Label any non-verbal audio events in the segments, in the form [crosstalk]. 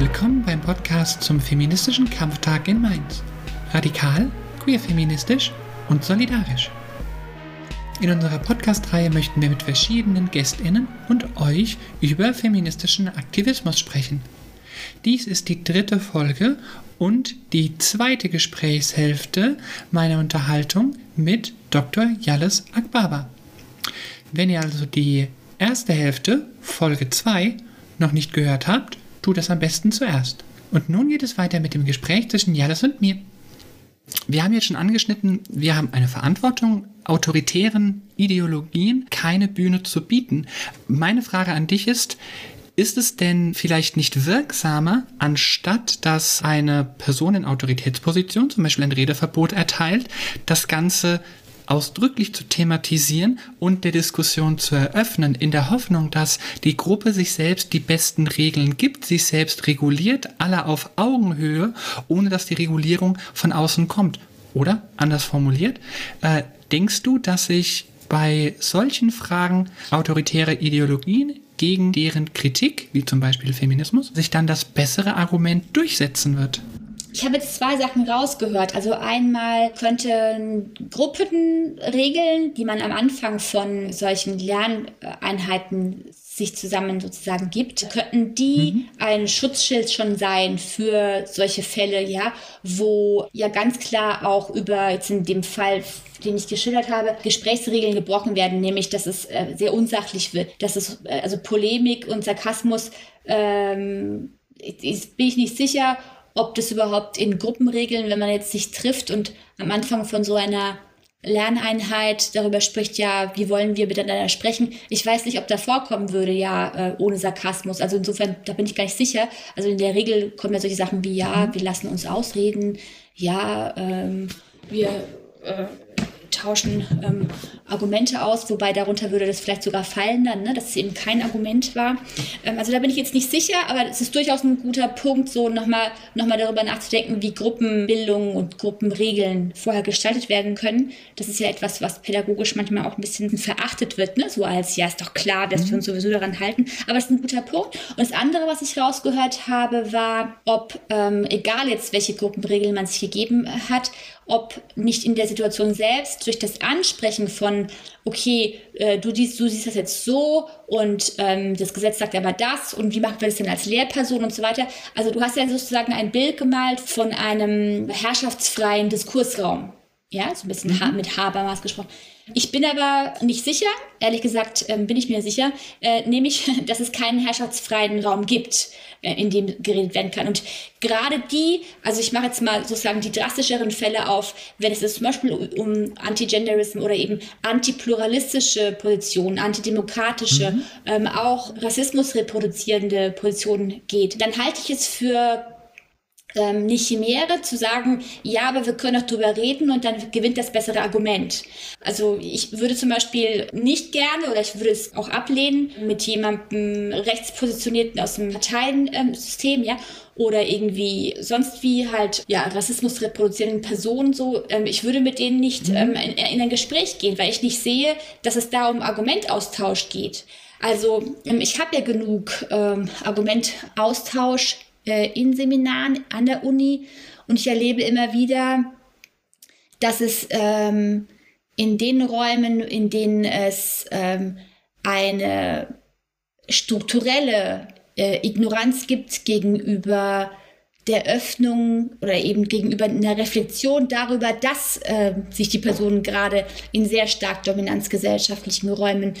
Willkommen beim Podcast zum feministischen Kampftag in Mainz. Radikal, queer-feministisch und solidarisch. In unserer Podcast-Reihe möchten wir mit verschiedenen GästInnen und euch über feministischen Aktivismus sprechen. Dies ist die dritte Folge und die zweite Gesprächshälfte meiner Unterhaltung mit Dr. Jalles Akbaba. Wenn ihr also die erste Hälfte, Folge 2, noch nicht gehört habt, tut das am besten zuerst. Und nun geht es weiter mit dem Gespräch zwischen Jalles und mir. Wir haben jetzt schon angeschnitten, wir haben eine Verantwortung, autoritären Ideologien keine Bühne zu bieten. Meine Frage an dich ist, ist es denn vielleicht nicht wirksamer, anstatt dass eine Person in Autoritätsposition zum Beispiel ein Redeverbot erteilt, das Ganze ausdrücklich zu thematisieren und der Diskussion zu eröffnen, in der Hoffnung, dass die Gruppe sich selbst die besten Regeln gibt, sich selbst reguliert, alle auf Augenhöhe, ohne dass die Regulierung von außen kommt. Oder, anders formuliert, äh, denkst du, dass sich bei solchen Fragen autoritäre Ideologien gegen deren Kritik, wie zum Beispiel Feminismus, sich dann das bessere Argument durchsetzen wird? Ich habe jetzt zwei Sachen rausgehört. Also einmal könnten Gruppenregeln, die man am Anfang von solchen Lerneinheiten sich zusammen sozusagen gibt, könnten die mhm. ein Schutzschild schon sein für solche Fälle, ja, wo ja ganz klar auch über jetzt in dem Fall den ich geschildert habe, Gesprächsregeln gebrochen werden, nämlich dass es äh, sehr unsachlich wird, dass es äh, also Polemik und Sarkasmus ähm, ist, bin ich nicht sicher, ob das überhaupt in Gruppenregeln, wenn man jetzt sich trifft und am Anfang von so einer Lerneinheit darüber spricht, ja, wie wollen wir miteinander sprechen. Ich weiß nicht, ob da vorkommen würde, ja, äh, ohne Sarkasmus. Also insofern, da bin ich gar nicht sicher. Also in der Regel kommen ja solche Sachen wie, ja, mhm. wir lassen uns ausreden, ja, ähm, wir äh, tauschen ähm, Argumente aus, wobei darunter würde das vielleicht sogar fallen dann, ne, dass es eben kein Argument war. Ähm, also da bin ich jetzt nicht sicher, aber es ist durchaus ein guter Punkt, so nochmal noch mal darüber nachzudenken, wie Gruppenbildung und Gruppenregeln vorher gestaltet werden können. Das ist ja etwas, was pädagogisch manchmal auch ein bisschen verachtet wird, ne? so als, ja, ist doch klar, dass wir uns sowieso daran halten. Aber es ist ein guter Punkt. Und das andere, was ich rausgehört habe, war, ob, ähm, egal jetzt, welche Gruppenregeln man sich gegeben hat, ob nicht in der Situation selbst durch das Ansprechen von, okay, äh, du, siehst, du siehst das jetzt so und ähm, das Gesetz sagt aber das und wie machen wir das denn als Lehrperson und so weiter. Also du hast ja sozusagen ein Bild gemalt von einem herrschaftsfreien Diskursraum. Ja, so ein bisschen mhm. mit Habermas gesprochen. Ich bin aber nicht sicher, ehrlich gesagt ähm, bin ich mir sicher, äh, nämlich, [laughs] dass es keinen herrschaftsfreien Raum gibt, äh, in dem geredet werden kann. Und gerade die, also ich mache jetzt mal sozusagen die drastischeren Fälle auf, wenn es zum Beispiel um Anti-Genderism oder eben antipluralistische Positionen, antidemokratische, mhm. ähm, auch Rassismus reproduzierende Positionen geht, dann halte ich es für ähm, nicht Chimäre zu sagen, ja, aber wir können auch drüber reden und dann gewinnt das bessere Argument. Also ich würde zum Beispiel nicht gerne oder ich würde es auch ablehnen mit jemandem rechtspositionierten aus dem Parteiensystem, ja, oder irgendwie sonst wie halt ja Rassismus reproduzierenden Personen so. Ähm, ich würde mit denen nicht mhm. ähm, in, in ein Gespräch gehen, weil ich nicht sehe, dass es da um Argumentaustausch geht. Also ähm, ich habe ja genug ähm, Argumentaustausch äh, in Seminaren an der Uni. Und ich erlebe immer wieder, dass es ähm, in den Räumen, in denen es ähm, eine strukturelle äh, Ignoranz gibt gegenüber der Öffnung oder eben gegenüber einer Reflexion darüber, dass äh, sich die Personen gerade in sehr stark dominanzgesellschaftlichen Räumen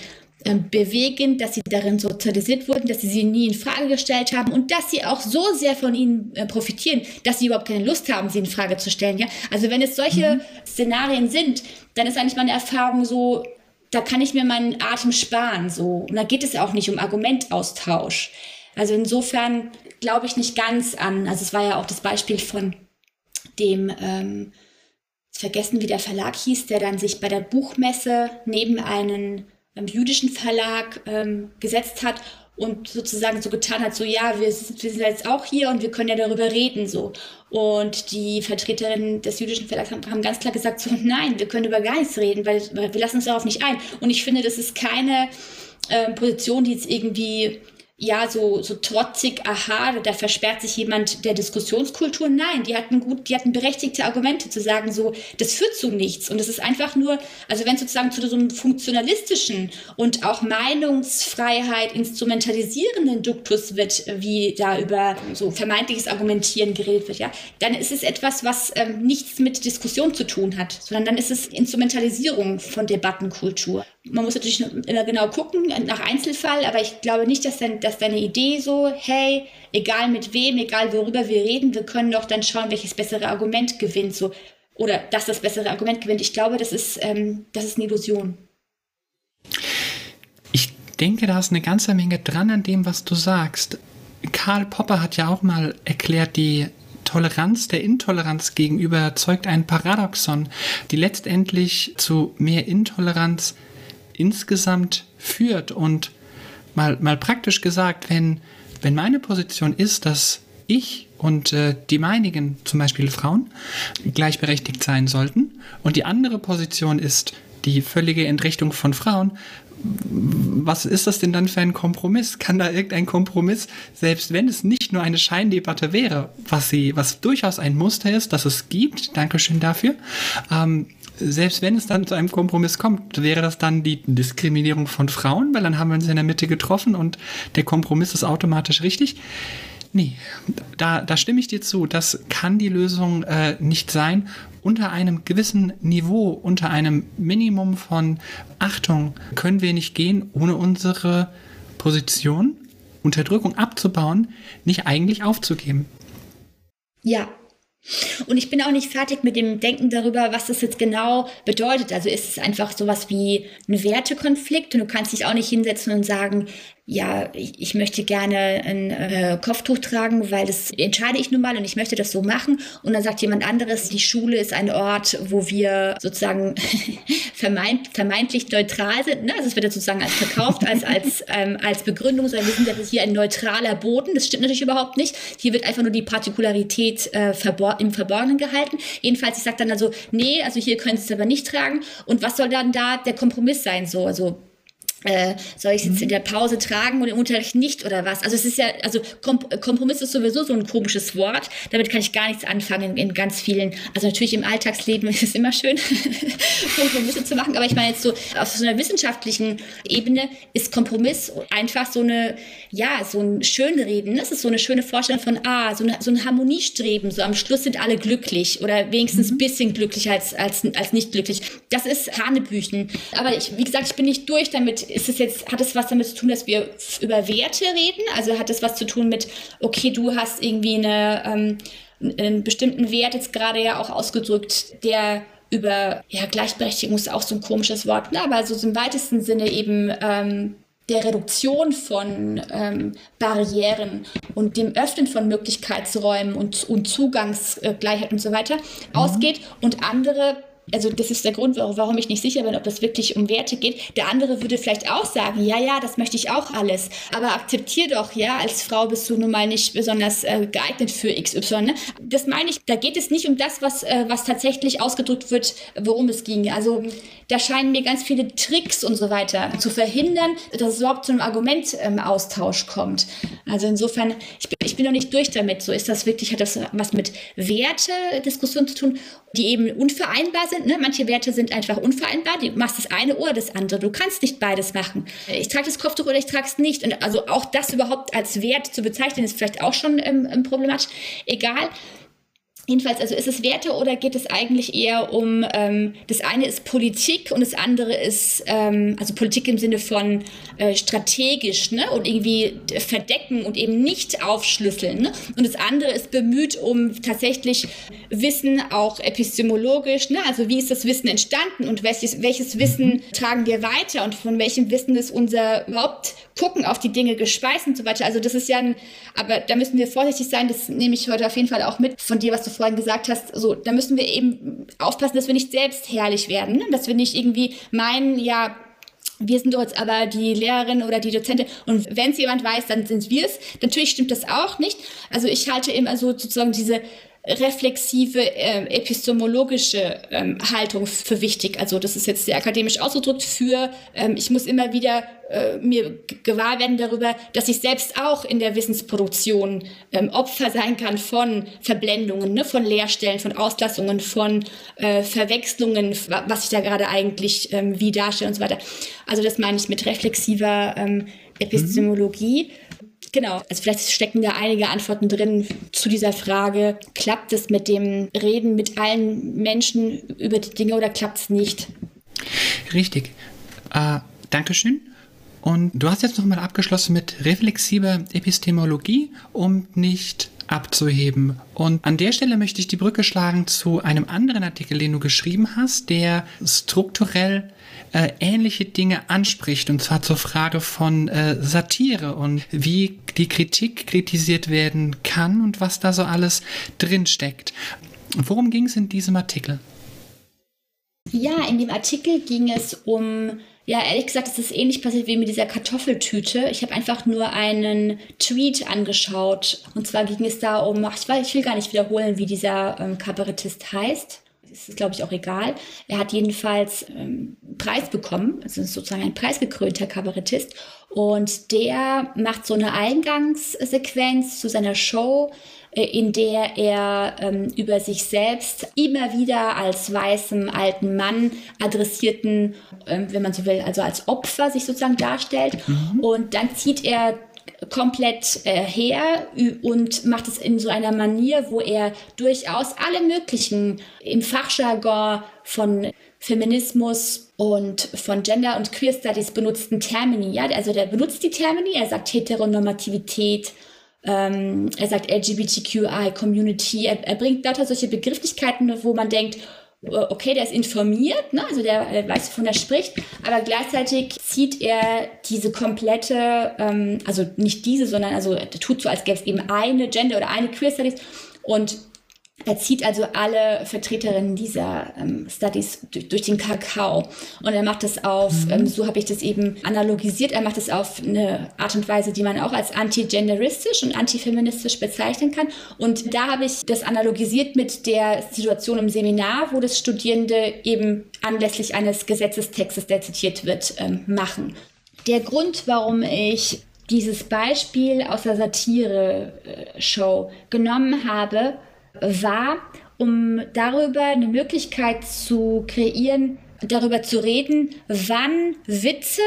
bewegen, dass sie darin sozialisiert wurden, dass sie sie nie in Frage gestellt haben und dass sie auch so sehr von ihnen äh, profitieren, dass sie überhaupt keine Lust haben, sie in Frage zu stellen. Ja? Also wenn es solche mhm. Szenarien sind, dann ist eigentlich meine Erfahrung so, da kann ich mir meinen Atem sparen. So. Und da geht es auch nicht um Argumentaustausch. Also insofern glaube ich nicht ganz an, also es war ja auch das Beispiel von dem, ähm, vergessen wie der Verlag hieß, der dann sich bei der Buchmesse neben einen ähm, jüdischen Verlag ähm, gesetzt hat und sozusagen so getan hat, so ja, wir, wir sind jetzt auch hier und wir können ja darüber reden so. Und die Vertreterinnen des jüdischen Verlags haben, haben ganz klar gesagt, so [laughs] nein, wir können über gar nichts reden, weil, weil wir lassen uns darauf nicht ein. Und ich finde, das ist keine äh, Position, die jetzt irgendwie ja, so, so trotzig, aha, da versperrt sich jemand der Diskussionskultur. Nein, die hatten gut, die hatten berechtigte Argumente zu sagen, so, das führt zu nichts. Und es ist einfach nur, also wenn sozusagen zu so einem funktionalistischen und auch Meinungsfreiheit instrumentalisierenden Duktus wird, wie da über so vermeintliches Argumentieren geredet wird, ja, dann ist es etwas, was ähm, nichts mit Diskussion zu tun hat, sondern dann ist es Instrumentalisierung von Debattenkultur. Man muss natürlich immer genau gucken nach Einzelfall, aber ich glaube nicht, dass, dann, dass deine Idee so, hey, egal mit wem, egal worüber wir reden, wir können doch dann schauen, welches bessere Argument gewinnt, so oder dass das bessere Argument gewinnt. Ich glaube, das ist, ähm, das ist eine Illusion. Ich denke, da ist eine ganze Menge dran an dem, was du sagst. Karl Popper hat ja auch mal erklärt, die Toleranz der Intoleranz gegenüber erzeugt ein Paradoxon, die letztendlich zu mehr Intoleranz insgesamt führt. Und mal, mal praktisch gesagt, wenn, wenn meine Position ist, dass ich und äh, die meinigen, zum Beispiel Frauen, gleichberechtigt sein sollten, und die andere Position ist die völlige Entrechtung von Frauen, was ist das denn dann für ein Kompromiss? Kann da irgendein Kompromiss, selbst wenn es nicht nur eine Scheindebatte wäre, was sie, was durchaus ein Muster ist, dass es gibt, Dankeschön dafür, ähm, selbst wenn es dann zu einem Kompromiss kommt, wäre das dann die Diskriminierung von Frauen, weil dann haben wir uns in der Mitte getroffen und der Kompromiss ist automatisch richtig. Nee, da, da stimme ich dir zu. Das kann die Lösung äh, nicht sein. Unter einem gewissen Niveau, unter einem Minimum von Achtung können wir nicht gehen, ohne unsere Position, Unterdrückung abzubauen, nicht eigentlich aufzugeben. Ja, und ich bin auch nicht fertig mit dem Denken darüber, was das jetzt genau bedeutet. Also ist es einfach sowas wie ein Wertekonflikt und du kannst dich auch nicht hinsetzen und sagen, ja, ich, ich möchte gerne ein äh, Kopftuch tragen, weil das entscheide ich nun mal und ich möchte das so machen. Und dann sagt jemand anderes, die Schule ist ein Ort, wo wir sozusagen [laughs] vermeint, vermeintlich neutral sind. Ne? Also es wird jetzt sozusagen als verkauft, als, als, [laughs] ähm, als Begründung, sondern wir sind jetzt hier ein neutraler Boden. Das stimmt natürlich überhaupt nicht. Hier wird einfach nur die Partikularität äh, verbor im Verborgenen gehalten. Jedenfalls, ich sage dann also, nee, also hier können Sie es aber nicht tragen. Und was soll dann da der Kompromiss sein? So, also äh, soll ich es jetzt in der Pause tragen und im Unterricht nicht oder was? Also es ist ja, also Kompromiss ist sowieso so ein komisches Wort. Damit kann ich gar nichts anfangen in, in ganz vielen. Also natürlich im Alltagsleben [laughs] ist es immer schön, [laughs] Kompromisse zu machen. Aber ich meine jetzt so auf so einer wissenschaftlichen Ebene ist Kompromiss einfach so eine, ja, so ein Schönreden. Das ist so eine schöne Vorstellung von, ah, so, eine, so ein Harmoniestreben. So am Schluss sind alle glücklich oder wenigstens ein mhm. bisschen glücklicher als, als, als nicht glücklich. Das ist Hanebüchen. Aber ich, wie gesagt, ich bin nicht durch damit ist es jetzt, hat es was damit zu tun, dass wir über Werte reden? Also hat es was zu tun mit, okay, du hast irgendwie eine, ähm, einen bestimmten Wert jetzt gerade ja auch ausgedrückt, der über, ja, Gleichberechtigung ist auch so ein komisches Wort, ne? aber so im weitesten Sinne eben ähm, der Reduktion von ähm, Barrieren und dem Öffnen von Möglichkeitsräumen und, und Zugangsgleichheit und so weiter mhm. ausgeht und andere also das ist der Grund, warum ich nicht sicher bin, ob das wirklich um Werte geht. Der andere würde vielleicht auch sagen, ja, ja, das möchte ich auch alles. Aber akzeptier doch, ja, als Frau bist du nun mal nicht besonders äh, geeignet für XY. Ne? Das meine ich, da geht es nicht um das, was, äh, was tatsächlich ausgedrückt wird, worum es ging. Also da scheinen mir ganz viele Tricks und so weiter zu verhindern, dass es überhaupt zu einem Argumentaustausch ähm, kommt. Also insofern, ich bin, ich bin noch nicht durch damit. So ist das wirklich, hat das was mit Wertediskussion zu tun, die eben unvereinbar sind. Ne? Manche Werte sind einfach unvereinbar. Du machst das eine oder das andere. Du kannst nicht beides machen. Ich trage das Kopftuch oder ich trage es nicht. Und also auch das überhaupt als Wert zu bezeichnen, ist vielleicht auch schon ähm, problematisch. Egal. Jedenfalls, also ist es Werte oder geht es eigentlich eher um, ähm, das eine ist Politik und das andere ist, ähm, also Politik im Sinne von äh, strategisch ne? und irgendwie verdecken und eben nicht aufschlüsseln. Ne? Und das andere ist bemüht um tatsächlich Wissen auch epistemologisch, ne? also wie ist das Wissen entstanden und welches, welches Wissen tragen wir weiter und von welchem Wissen ist unser überhaupt Gucken auf die Dinge gespeist und so weiter. Also das ist ja ein, aber da müssen wir vorsichtig sein, das nehme ich heute auf jeden Fall auch mit von dir, was du vorhin gesagt hast, so, da müssen wir eben aufpassen, dass wir nicht selbst herrlich werden, ne? dass wir nicht irgendwie meinen, ja, wir sind dort aber die Lehrerin oder die Dozentin und wenn es jemand weiß, dann sind wir es. Natürlich stimmt das auch nicht. Also ich halte immer so sozusagen diese reflexive äh, epistemologische ähm, Haltung für wichtig. Also das ist jetzt sehr akademisch ausgedrückt für, ähm, ich muss immer wieder äh, mir gewahr werden darüber, dass ich selbst auch in der Wissensproduktion ähm, Opfer sein kann von Verblendungen, ne, von Leerstellen, von Auslassungen, von äh, Verwechslungen, was ich da gerade eigentlich ähm, wie darstelle und so weiter. Also das meine ich mit reflexiver ähm, Epistemologie. Mhm. Genau, also vielleicht stecken da einige Antworten drin zu dieser Frage, klappt es mit dem Reden mit allen Menschen über die Dinge oder klappt es nicht? Richtig. Äh, Dankeschön. Und du hast jetzt nochmal abgeschlossen mit reflexiver Epistemologie, um nicht abzuheben. Und an der Stelle möchte ich die Brücke schlagen zu einem anderen Artikel, den du geschrieben hast, der strukturell äh, ähnliche Dinge anspricht, und zwar zur Frage von äh, Satire und wie die Kritik kritisiert werden kann und was da so alles drinsteckt. Worum ging es in diesem Artikel? Ja, in dem Artikel ging es um ja, ehrlich gesagt, es ist ähnlich passiert wie mit dieser Kartoffeltüte. Ich habe einfach nur einen Tweet angeschaut. Und zwar ging es da um, ich, weiß, ich will gar nicht wiederholen, wie dieser ähm, Kabarettist heißt ist glaube ich auch egal. Er hat jedenfalls ähm, Preis bekommen, also sozusagen ein preisgekrönter Kabarettist. Und der macht so eine Eingangssequenz zu seiner Show, in der er ähm, über sich selbst immer wieder als weißem alten Mann adressierten, ähm, wenn man so will, also als Opfer sich sozusagen darstellt. Mhm. Und dann zieht er komplett äh, her und macht es in so einer Manier, wo er durchaus alle möglichen im Fachjargon von Feminismus und von Gender und Queer Studies benutzten Termini. Ja? Also der benutzt die Termini, er sagt Heteronormativität, ähm, er sagt LGBTQI Community, er, er bringt lauter solche Begrifflichkeiten, wo man denkt, äh, okay, der ist informiert, ne? also der, der weiß, wovon er spricht, aber gleichzeitig zieht er diese komplette, ähm, also nicht diese, sondern also er tut so, als gäbe es eben eine Gender oder eine Queer Studies und er zieht also alle Vertreterinnen dieser ähm, Studies durch, durch, den Kakao. Und er macht das auf, mhm. ähm, so habe ich das eben analogisiert, er macht das auf eine Art und Weise, die man auch als antigenderistisch und antifeministisch bezeichnen kann. Und da habe ich das analogisiert mit der Situation im Seminar, wo das Studierende eben anlässlich eines Gesetzestextes, der zitiert wird, ähm, machen. Der Grund, warum ich dieses Beispiel aus der Satire-Show genommen habe, war, um darüber eine Möglichkeit zu kreieren, darüber zu reden, wann Witze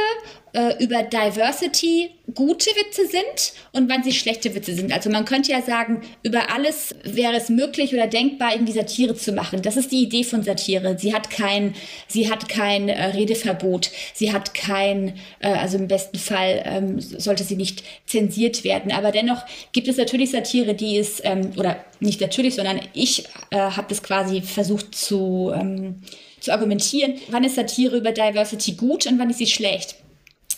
äh, über Diversity gute Witze sind und wann sie schlechte Witze sind. Also man könnte ja sagen, über alles wäre es möglich oder denkbar, irgendwie Satire zu machen. Das ist die Idee von Satire. Sie hat kein, sie hat kein äh, Redeverbot. Sie hat kein, äh, also im besten Fall ähm, sollte sie nicht zensiert werden. Aber dennoch gibt es natürlich Satire, die ist, ähm, oder nicht natürlich, sondern ich äh, habe das quasi versucht zu, ähm, zu argumentieren. Wann ist Satire über Diversity gut und wann ist sie schlecht?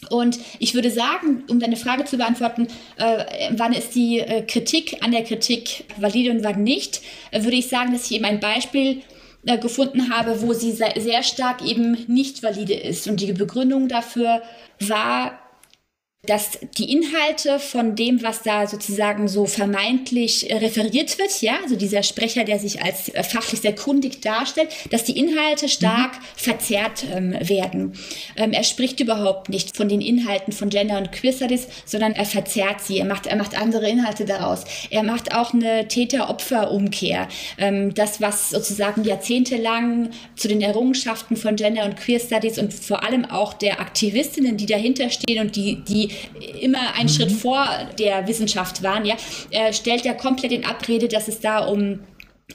Und ich würde sagen, um deine Frage zu beantworten, äh, wann ist die äh, Kritik an der Kritik valide und wann nicht, äh, würde ich sagen, dass ich eben ein Beispiel äh, gefunden habe, wo sie sehr, sehr stark eben nicht valide ist. Und die Begründung dafür war, dass die Inhalte von dem, was da sozusagen so vermeintlich äh, referiert wird, ja, also dieser Sprecher, der sich als äh, fachlich sehr kundig darstellt, dass die Inhalte stark mhm. verzerrt ähm, werden. Ähm, er spricht überhaupt nicht von den Inhalten von Gender und Queer Studies, sondern er verzerrt sie. Er macht, er macht andere Inhalte daraus. Er macht auch eine Täter-Opfer-Umkehr. Ähm, das, was sozusagen jahrzehntelang zu den Errungenschaften von Gender und Queer Studies und vor allem auch der Aktivistinnen, die dahinter stehen und die, die immer einen mhm. Schritt vor der Wissenschaft waren, ja, er stellt ja komplett in Abrede, dass es da um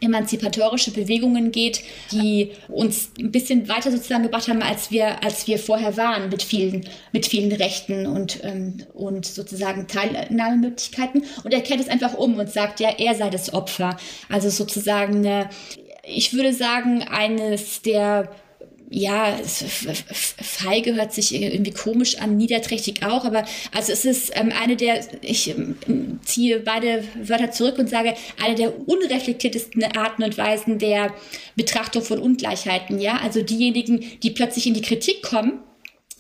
emanzipatorische Bewegungen geht, die uns ein bisschen weiter sozusagen gebracht haben, als wir, als wir vorher waren, mit vielen, mit vielen Rechten und, ähm, und sozusagen Teilnahmemöglichkeiten. Und er kehrt es einfach um und sagt, ja, er sei das Opfer. Also sozusagen eine, ich würde sagen, eines der ja, feige hört sich irgendwie komisch an, niederträchtig auch, aber also es ist ähm, eine der, ich ähm, ziehe beide Wörter zurück und sage, eine der unreflektiertesten Arten und Weisen der Betrachtung von Ungleichheiten, ja, also diejenigen, die plötzlich in die Kritik kommen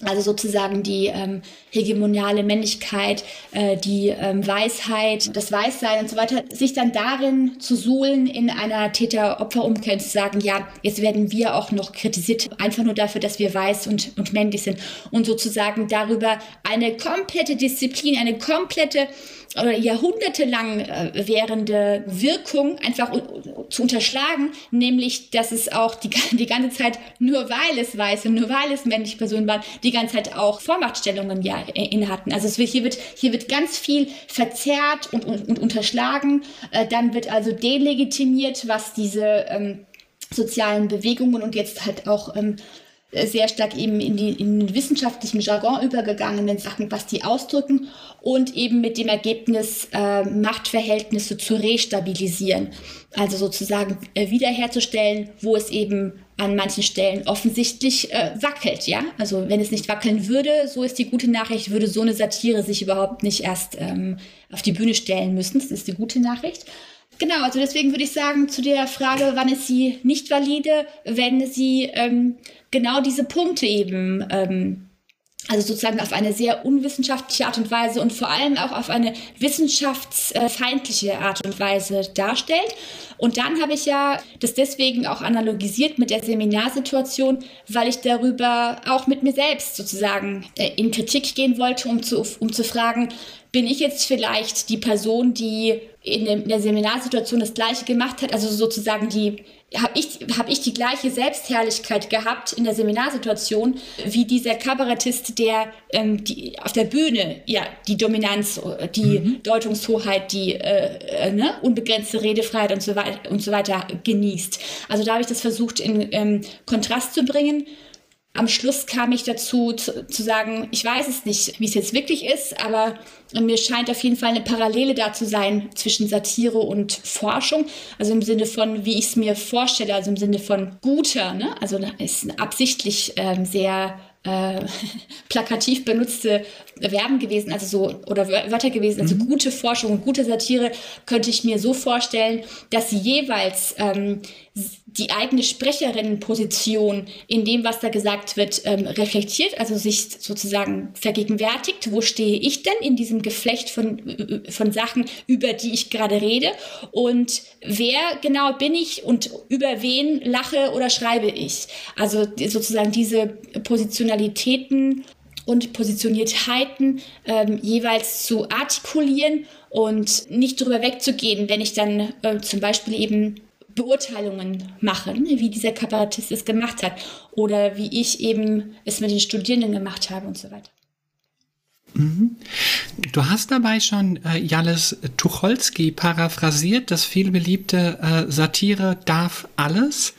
Also sozusagen die ähm, hegemoniale Männlichkeit, äh, die ähm, Weisheit, das Weißsein und so weiter, sich dann darin zu suhlen in einer Täter-Opfer-Umkehr zu sagen, ja, jetzt werden wir auch noch kritisiert, einfach nur dafür, dass wir weiß und, und männlich sind. Und sozusagen darüber eine komplette Disziplin, eine komplette jahrhundertelang äh, währende Wirkung einfach zu unterschlagen, nämlich, dass es auch die, [laughs] die ganze Zeit, nur weil es weiße, nur weil es männliche Personen waren, die ganze Zeit auch Vormachtstellungen ja inne hatten. Also wird, hier, wird, hier wird ganz viel verzerrt und, und, und unterschlagen. Äh, dann wird also delegitimiert, was diese ähm, sozialen Bewegungen und jetzt halt auch ähm, sehr stark eben in, die, in den wissenschaftlichen Jargon übergegangenen Sachen, was die ausdrücken und eben mit dem Ergebnis, äh, Machtverhältnisse zu restabilisieren. Also sozusagen äh, wiederherzustellen, wo es eben an manchen Stellen offensichtlich äh, wackelt, ja. Also wenn es nicht wackeln würde, so ist die gute Nachricht, würde so eine Satire sich überhaupt nicht erst ähm, auf die Bühne stellen müssen. Das ist die gute Nachricht. Genau, also deswegen würde ich sagen, zu der Frage, wann ist sie nicht valide, wenn sie ähm, genau diese Punkte eben, ähm, also sozusagen auf eine sehr unwissenschaftliche Art und Weise und vor allem auch auf eine wissenschaftsfeindliche Art und Weise darstellt. Und dann habe ich ja das deswegen auch analogisiert mit der Seminarsituation, weil ich darüber auch mit mir selbst sozusagen äh, in Kritik gehen wollte, um zu, um zu fragen, bin ich jetzt vielleicht die Person, die in der Seminarsituation das Gleiche gemacht hat, also sozusagen die habe ich, hab ich die gleiche Selbstherrlichkeit gehabt in der Seminarsituation wie dieser Kabarettist, der ähm, die, auf der Bühne ja die Dominanz, die mhm. Deutungshoheit, die äh, äh, ne, unbegrenzte Redefreiheit und so, weiter und so weiter genießt. Also da habe ich das versucht in ähm, Kontrast zu bringen am Schluss kam ich dazu zu, zu, sagen, ich weiß es nicht, wie es jetzt wirklich ist, aber mir scheint auf jeden Fall eine Parallele da zu sein zwischen Satire und Forschung. Also im Sinne von, wie ich es mir vorstelle, also im Sinne von guter, ne? also ist absichtlich ähm, sehr äh, [laughs] plakativ benutzte Verben gewesen, also so, oder Wörter gewesen, also mhm. gute Forschung und gute Satire könnte ich mir so vorstellen, dass sie jeweils ähm, die eigene Sprecherinnenposition in dem, was da gesagt wird, ähm, reflektiert, also sich sozusagen vergegenwärtigt, wo stehe ich denn in diesem Geflecht von, von Sachen, über die ich gerade rede? Und wer genau bin ich und über wen lache oder schreibe ich. Also sozusagen diese Positionalitäten und Positioniertheiten ähm, jeweils zu artikulieren und nicht darüber wegzugehen, wenn ich dann äh, zum Beispiel eben Beurteilungen mache, ne, wie dieser Kabarettist es gemacht hat oder wie ich eben es mit den Studierenden gemacht habe und so weiter. Mhm. Du hast dabei schon äh, Jalles Tucholsky paraphrasiert, das vielbeliebte äh, Satire darf alles,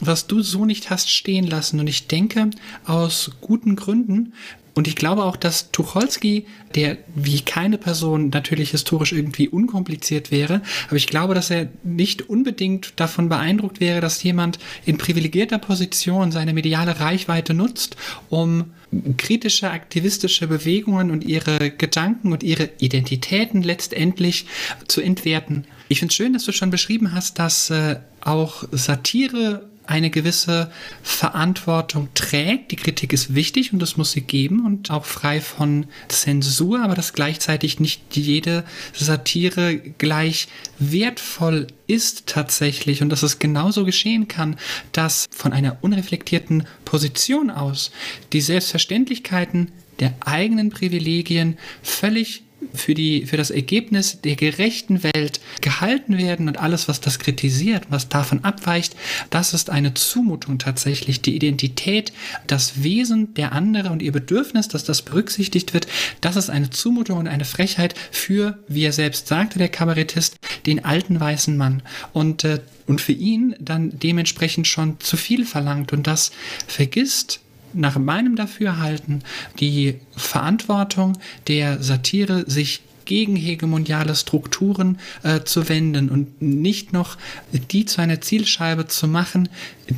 was du so nicht hast stehen lassen. Und ich denke, aus guten Gründen, und ich glaube auch, dass Tucholsky, der wie keine Person natürlich historisch irgendwie unkompliziert wäre, aber ich glaube, dass er nicht unbedingt davon beeindruckt wäre, dass jemand in privilegierter Position seine mediale Reichweite nutzt, um kritische, aktivistische Bewegungen und ihre Gedanken und ihre Identitäten letztendlich zu entwerten. Ich finde es schön, dass du schon beschrieben hast, dass äh, auch Satire eine gewisse Verantwortung trägt. Die Kritik ist wichtig und das muss sie geben und auch frei von Zensur, aber dass gleichzeitig nicht jede Satire gleich wertvoll ist tatsächlich und dass es genauso geschehen kann, dass von einer unreflektierten Position aus die Selbstverständlichkeiten der eigenen Privilegien völlig für, die, für das Ergebnis der gerechten Welt gehalten werden und alles, was das kritisiert, was davon abweicht, das ist eine Zumutung tatsächlich. Die Identität, das Wesen der andere und ihr Bedürfnis, dass das berücksichtigt wird, das ist eine Zumutung und eine Frechheit für, wie er selbst sagte, der Kabarettist, den alten weißen Mann. Und, äh, und für ihn dann dementsprechend schon zu viel verlangt. Und das vergisst nach meinem Dafürhalten die Verantwortung der Satire, sich gegen hegemoniale Strukturen äh, zu wenden und nicht noch die zu einer Zielscheibe zu machen,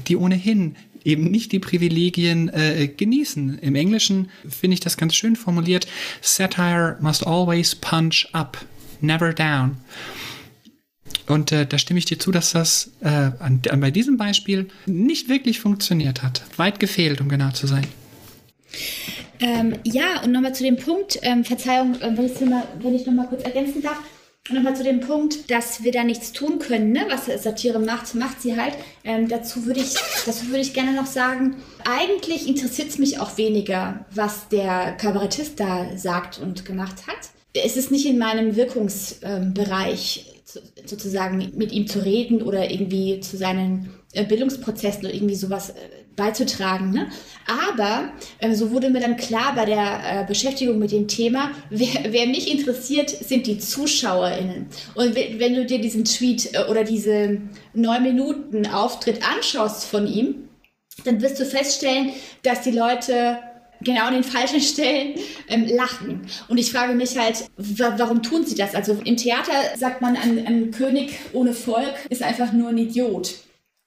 die ohnehin eben nicht die Privilegien äh, genießen. Im Englischen finde ich das ganz schön formuliert. Satire must always punch up, never down. Und äh, da stimme ich dir zu, dass das äh, an, an, bei diesem Beispiel nicht wirklich funktioniert hat. Weit gefehlt, um genau zu sein. Ähm, ja, und nochmal zu dem Punkt, ähm, Verzeihung, äh, wenn, ich mal, wenn ich nochmal kurz ergänzen darf, nochmal zu dem Punkt, dass wir da nichts tun können, ne? was Satire macht, macht sie halt. Ähm, dazu würde ich, dazu würde ich gerne noch sagen, eigentlich interessiert es mich auch weniger, was der Kabarettist da sagt und gemacht hat. Es ist nicht in meinem Wirkungsbereich, sozusagen mit ihm zu reden oder irgendwie zu seinen äh, Bildungsprozessen oder irgendwie sowas äh, beizutragen. Ne? Aber äh, so wurde mir dann klar bei der äh, Beschäftigung mit dem Thema, wer, wer, mich interessiert, sind die ZuschauerInnen. Und wenn du dir diesen Tweet äh, oder diese neun Minuten Auftritt anschaust von ihm, dann wirst du feststellen, dass die Leute genau an den falschen Stellen ähm, lachen. Und ich frage mich halt, warum tun sie das? Also im Theater sagt man, ein, ein König ohne Volk ist einfach nur ein Idiot.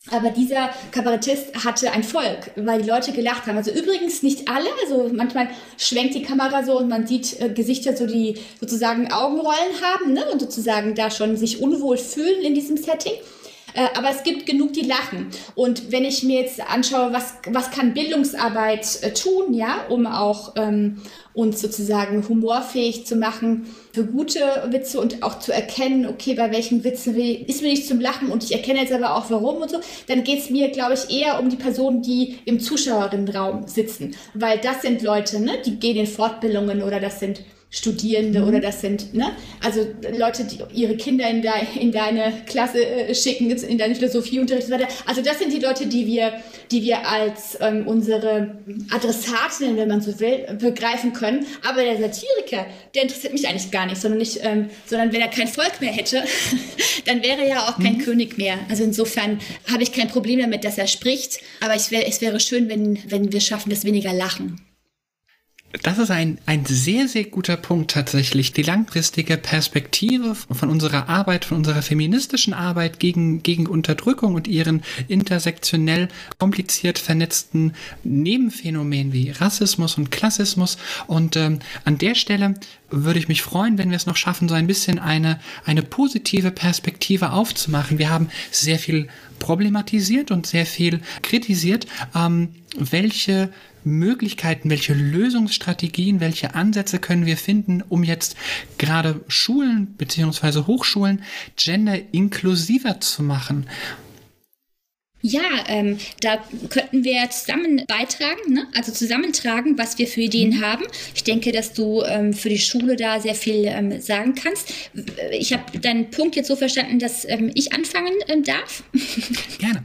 Aber dieser Kabarettist hatte ein Volk, weil die Leute gelacht haben. Also übrigens nicht alle. Also manchmal schwenkt die Kamera so und man sieht äh, Gesichter, so die sozusagen Augenrollen haben ne? und sozusagen da schon sich unwohl fühlen in diesem Setting. Äh, aber es gibt genug, die lachen. Und wenn ich mir jetzt anschaue, was, was kann Bildungsarbeit äh, tun, ja, um auch ähm, uns sozusagen humorfähig zu machen für gute Witze und auch zu erkennen, okay, bei welchen Witzen ist mir nicht zum Lachen und ich erkenne jetzt aber auch warum und so, dann geht es mir, glaube ich, eher um die Personen, die im Zuschauerinnenraum sitzen. Weil das sind Leute, ne, die gehen in Fortbildungen oder das sind Studierende mhm. oder das sind, ne? Also Leute, die ihre Kinder in, de, in deine Klasse äh, schicken, in deine Philosophieunterricht und so weiter. Also das sind die Leute, die wir, die wir als ähm, unsere Adressatinnen, wenn man so will, begreifen können. Aber der Satiriker, der interessiert mich eigentlich gar nicht, sondern nicht, ähm, sondern wenn er kein Volk mehr hätte, [laughs] dann wäre er ja auch kein mhm. König mehr. Also insofern habe ich kein Problem damit, dass er spricht. Aber ich wär, es wäre schön, wenn, wenn wir schaffen, dass weniger lachen. Das ist ein, ein sehr, sehr guter Punkt tatsächlich. Die langfristige Perspektive von unserer Arbeit, von unserer feministischen Arbeit gegen, gegen Unterdrückung und ihren intersektionell kompliziert vernetzten Nebenphänomenen wie Rassismus und Klassismus. Und ähm, an der Stelle würde ich mich freuen, wenn wir es noch schaffen, so ein bisschen eine, eine positive Perspektive aufzumachen. Wir haben sehr viel problematisiert und sehr viel kritisiert, ähm, welche Möglichkeiten, welche Lösungsstrategien, welche Ansätze können wir finden, um jetzt gerade Schulen bzw. Hochschulen gender inklusiver zu machen? Ja, ähm, da könnten wir zusammen beitragen, ne? also zusammentragen, was wir für Ideen mhm. haben. Ich denke, dass du ähm, für die Schule da sehr viel ähm, sagen kannst. Ich habe deinen Punkt jetzt so verstanden, dass ähm, ich anfangen ähm, darf. [laughs] Gerne.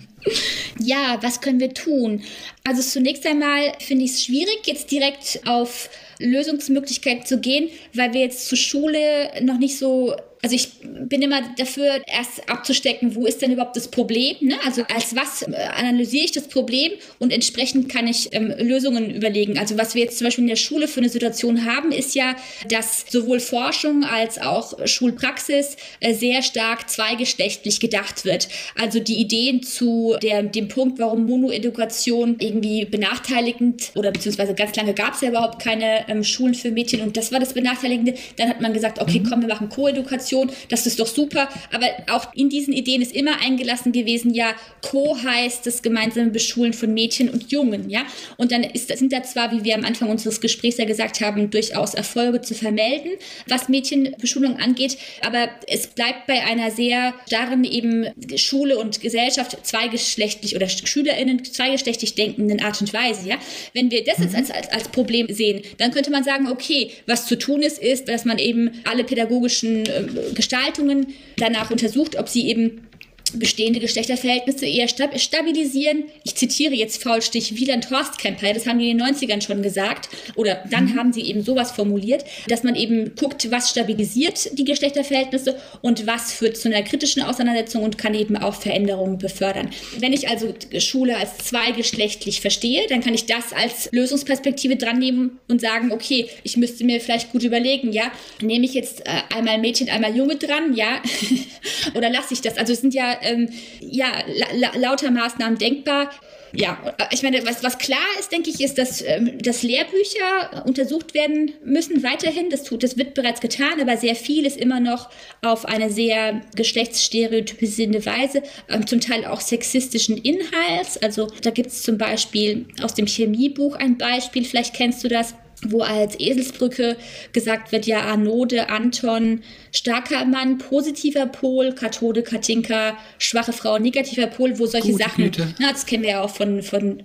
Ja, was können wir tun? Also zunächst einmal finde ich es schwierig, jetzt direkt auf Lösungsmöglichkeiten zu gehen, weil wir jetzt zur Schule noch nicht so also ich bin immer dafür, erst abzustecken, wo ist denn überhaupt das Problem? Ne? Also als was äh, analysiere ich das Problem und entsprechend kann ich ähm, Lösungen überlegen. Also was wir jetzt zum Beispiel in der Schule für eine Situation haben, ist ja, dass sowohl Forschung als auch Schulpraxis äh, sehr stark zweigeschlechtlich gedacht wird. Also die Ideen zu der, dem Punkt, warum Monoedukation irgendwie benachteiligend oder beziehungsweise ganz lange gab es ja überhaupt keine ähm, Schulen für Mädchen und das war das Benachteiligende. Dann hat man gesagt, okay, mhm. komm, wir machen Koedukation Kooperation, das ist doch super. Aber auch in diesen Ideen ist immer eingelassen gewesen, ja, Co heißt das gemeinsame Beschulen von Mädchen und Jungen, ja. Und dann ist, sind da zwar, wie wir am Anfang unseres Gesprächs ja gesagt haben, durchaus Erfolge zu vermelden, was Mädchenbeschulung angeht, aber es bleibt bei einer sehr starren eben Schule und Gesellschaft zweigeschlechtlich oder SchülerInnen zweigeschlechtlich denkenden Art und Weise, ja. Wenn wir das jetzt mhm. als, als, als Problem sehen, dann könnte man sagen, okay, was zu tun ist, ist, dass man eben alle pädagogischen äh, Gestaltungen danach untersucht, ob sie eben bestehende Geschlechterverhältnisse eher stabilisieren. Ich zitiere jetzt faulstich Wieland Horstkemper, das haben die in den 90ern schon gesagt, oder dann mhm. haben sie eben sowas formuliert, dass man eben guckt, was stabilisiert die Geschlechterverhältnisse und was führt zu einer kritischen Auseinandersetzung und kann eben auch Veränderungen befördern. Wenn ich also Schule als zweigeschlechtlich verstehe, dann kann ich das als Lösungsperspektive dran nehmen und sagen, okay, ich müsste mir vielleicht gut überlegen, ja, nehme ich jetzt äh, einmal Mädchen, einmal Junge dran, ja, [laughs] oder lasse ich das? Also es sind ja ähm, ja, la lauter Maßnahmen denkbar. ja, ich meine, was, was klar ist, denke ich, ist, dass, ähm, dass Lehrbücher untersucht werden müssen weiterhin. Das, tut, das wird bereits getan, aber sehr viel ist immer noch auf eine sehr geschlechtsstereotypisierende Weise, ähm, zum Teil auch sexistischen Inhalts. Also da gibt es zum Beispiel aus dem Chemiebuch ein Beispiel, vielleicht kennst du das wo als Eselsbrücke gesagt wird, ja, Anode, Anton, starker Mann, positiver Pol, Kathode, Katinka, schwache Frau, negativer Pol, wo solche Gute Sachen, na, das kennen wir ja auch von, von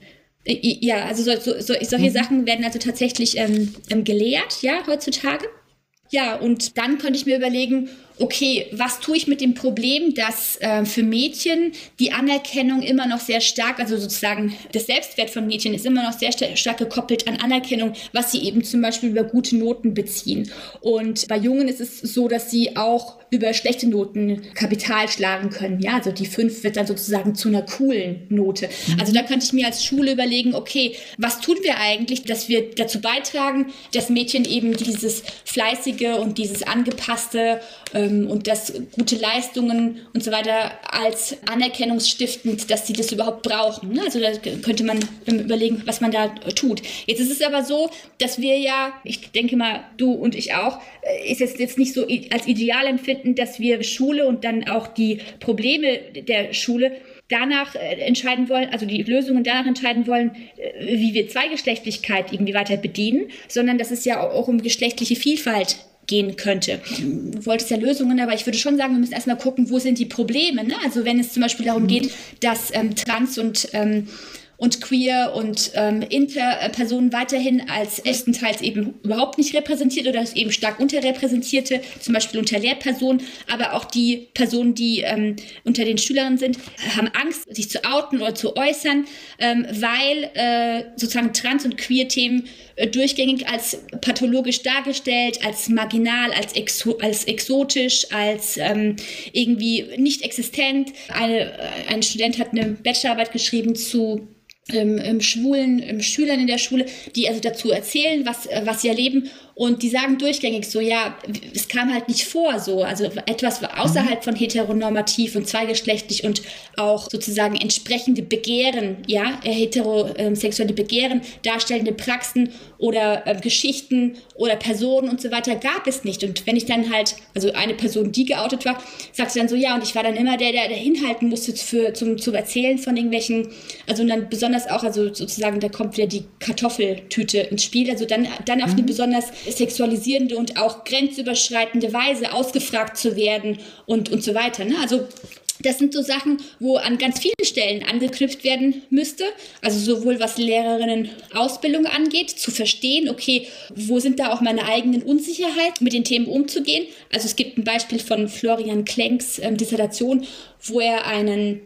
ja, also so, so, so, solche mhm. Sachen werden also tatsächlich ähm, ähm, gelehrt, ja, heutzutage. Ja, und dann könnte ich mir überlegen, okay, was tue ich mit dem Problem, dass äh, für Mädchen die Anerkennung immer noch sehr stark, also sozusagen das Selbstwert von Mädchen ist immer noch sehr st stark gekoppelt an Anerkennung, was sie eben zum Beispiel über gute Noten beziehen. Und bei Jungen ist es so, dass sie auch über schlechte Noten Kapital schlagen können. Ja, also die 5 wird dann sozusagen zu einer coolen Note. Mhm. Also da könnte ich mir als Schule überlegen, okay, was tun wir eigentlich, dass wir dazu beitragen, dass Mädchen eben dieses fleißige und dieses angepasste ähm, und dass gute Leistungen und so weiter als anerkennungsstiftend, dass sie das überhaupt brauchen. Ne? Also da könnte man überlegen, was man da tut. Jetzt ist es aber so, dass wir ja, ich denke mal, du und ich auch, äh, ist es jetzt nicht so als ideal empfinden, dass wir Schule und dann auch die Probleme der Schule danach äh, entscheiden wollen, also die Lösungen danach entscheiden wollen, äh, wie wir Zweigeschlechtlichkeit irgendwie weiter bedienen, sondern dass es ja auch um geschlechtliche Vielfalt gehen könnte. Du wolltest ja Lösungen, aber ich würde schon sagen, wir müssen erstmal gucken, wo sind die Probleme. Ne? Also wenn es zum Beispiel darum mhm. geht, dass ähm, Trans und ähm, und queer und ähm, Interpersonen weiterhin als erstenteils eben überhaupt nicht repräsentiert oder eben stark unterrepräsentierte, zum Beispiel unter Lehrpersonen, aber auch die Personen, die ähm, unter den Schülerinnen sind, haben Angst, sich zu outen oder zu äußern, ähm, weil äh, sozusagen Trans- und Queer-Themen äh, durchgängig als pathologisch dargestellt, als marginal, als, exo als exotisch, als ähm, irgendwie nicht existent. Eine, äh, ein Student hat eine Bachelorarbeit geschrieben zu ähm, ähm, schwulen ähm, Schülern in der Schule, die also dazu erzählen, was, äh, was sie erleben und die sagen durchgängig so, ja, es kam halt nicht vor, so, also etwas außerhalb mhm. von heteronormativ und zweigeschlechtlich und auch sozusagen entsprechende Begehren, ja, äh, heterosexuelle Begehren, darstellende Praxen oder äh, Geschichten oder Personen und so weiter gab es nicht. Und wenn ich dann halt, also eine Person, die geoutet war, sagte dann so, ja, und ich war dann immer der, der, der hinhalten musste für, zum, zum Erzählen von irgendwelchen, also dann besonders auch, also sozusagen, da kommt wieder die Kartoffeltüte ins Spiel, also dann, dann auf mhm. eine besonders sexualisierende und auch grenzüberschreitende Weise ausgefragt zu werden und, und so weiter. Ne? Also das sind so Sachen, wo an ganz vielen Stellen angeknüpft werden müsste. Also sowohl was Lehrerinnen Ausbildung angeht, zu verstehen, okay, wo sind da auch meine eigenen Unsicherheiten, mit den Themen umzugehen. Also es gibt ein Beispiel von Florian Klenks ähm, Dissertation, wo er einen